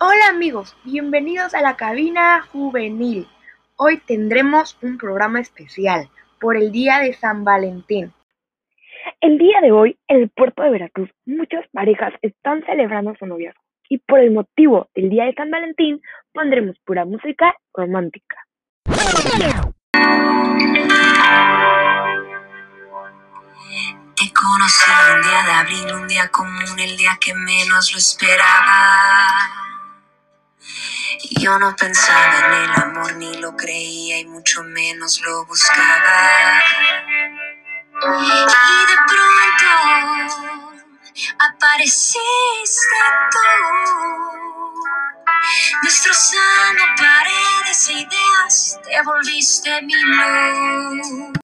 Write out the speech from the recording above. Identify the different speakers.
Speaker 1: Hola amigos, bienvenidos a la cabina juvenil. Hoy tendremos un programa especial por el Día de San Valentín.
Speaker 2: El día de hoy, en el puerto de Veracruz, muchas parejas están celebrando su noviazgo y por el motivo del Día de San Valentín pondremos pura música romántica.
Speaker 3: Te conocí un día de abril, un día común, el día que menos lo esperaba. Yo no pensaba en el amor, ni lo creía y mucho menos lo buscaba. Y de pronto apareciste tú. Destrozando paredes e ideas, te volviste mi luz.